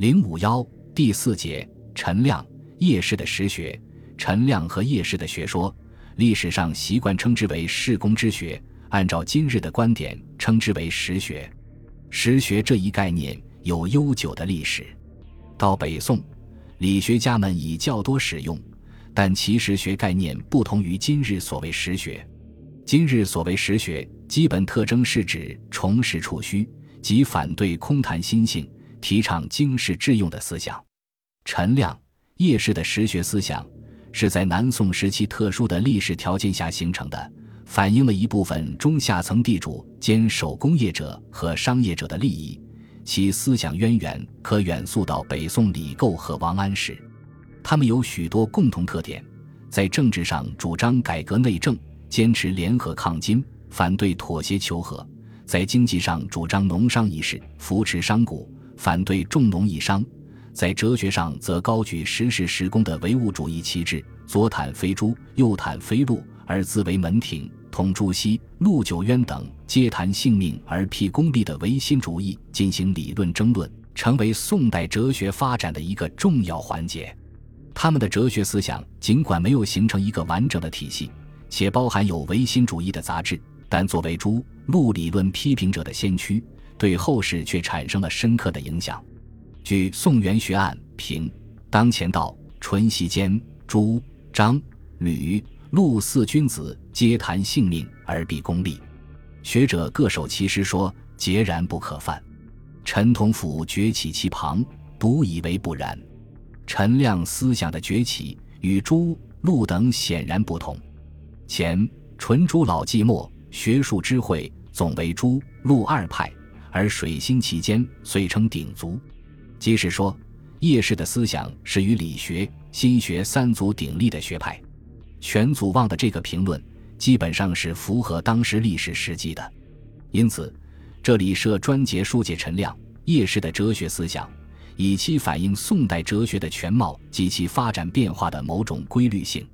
零五幺第四节陈亮叶氏的实学，陈亮和叶氏的学说，历史上习惯称之为世公之学，按照今日的观点，称之为实学。实学这一概念有悠久的历史，到北宋，理学家们已较多使用，但其实学概念不同于今日所谓实学。今日所谓实学，基本特征是指重实处虚，即反对空谈心性。提倡经世致用的思想，陈亮、叶氏的实学思想是在南宋时期特殊的历史条件下形成的，反映了一部分中下层地主兼手工业者和商业者的利益。其思想渊源可远溯到北宋李构和王安石。他们有许多共同特点：在政治上主张改革内政，坚持联合抗金，反对妥协求和；在经济上主张农商一事，扶持商贾。反对重农抑商，在哲学上则高举实事实功的唯物主义旗帜，左袒飞猪，右袒飞鹿，而自为门庭；同朱熹、陆九渊等皆谈性命而辟功利的唯心主义进行理论争论，成为宋代哲学发展的一个重要环节。他们的哲学思想尽管没有形成一个完整的体系，且包含有唯心主义的杂质，但作为朱、陆理论批评者的先驱。对后世却产生了深刻的影响。据《宋元学案》评，当前道淳熙间朱、张、吕、陆四君子皆谈性命而避功利，学者各守其师说，截然不可犯。陈同甫崛起其旁，独以为不然。陈亮思想的崛起与朱、陆等显然不同。前纯朱老寂寞，学术智慧总为朱、陆二派。而水星其间，遂称鼎足。即是说，叶氏的思想是与理学、心学三足鼎立的学派。全祖望的这个评论，基本上是符合当时历史实际的。因此，这里设专节书解陈亮、叶氏的哲学思想，以期反映宋代哲学的全貌及其发展变化的某种规律性。